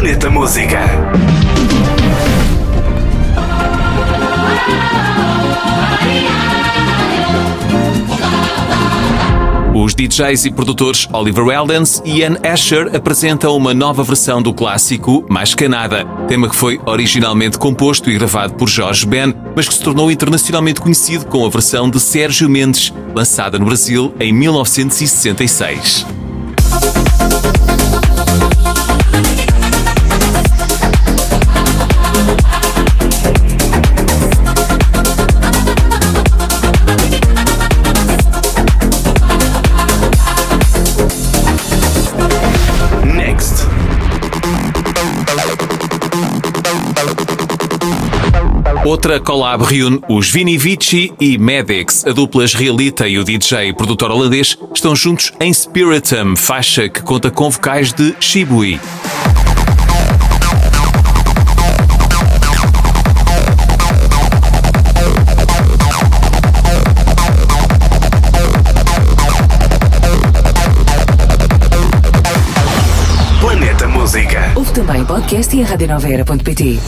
Planeta Música. Os DJs e produtores Oliver Weldens e Ian Asher apresentam uma nova versão do clássico Mais Canada, tema que foi originalmente composto e gravado por Jorge Ben, mas que se tornou internacionalmente conhecido com a versão de Sérgio Mendes, lançada no Brasil em 1966. Outra collab reúne os Vini Vici e Maddox. A dupla israelita e o DJ e produtor holandês estão juntos em Spiritum, faixa que conta com vocais de Shibui. Música. Ouve também podcast e a radionoveira.pt.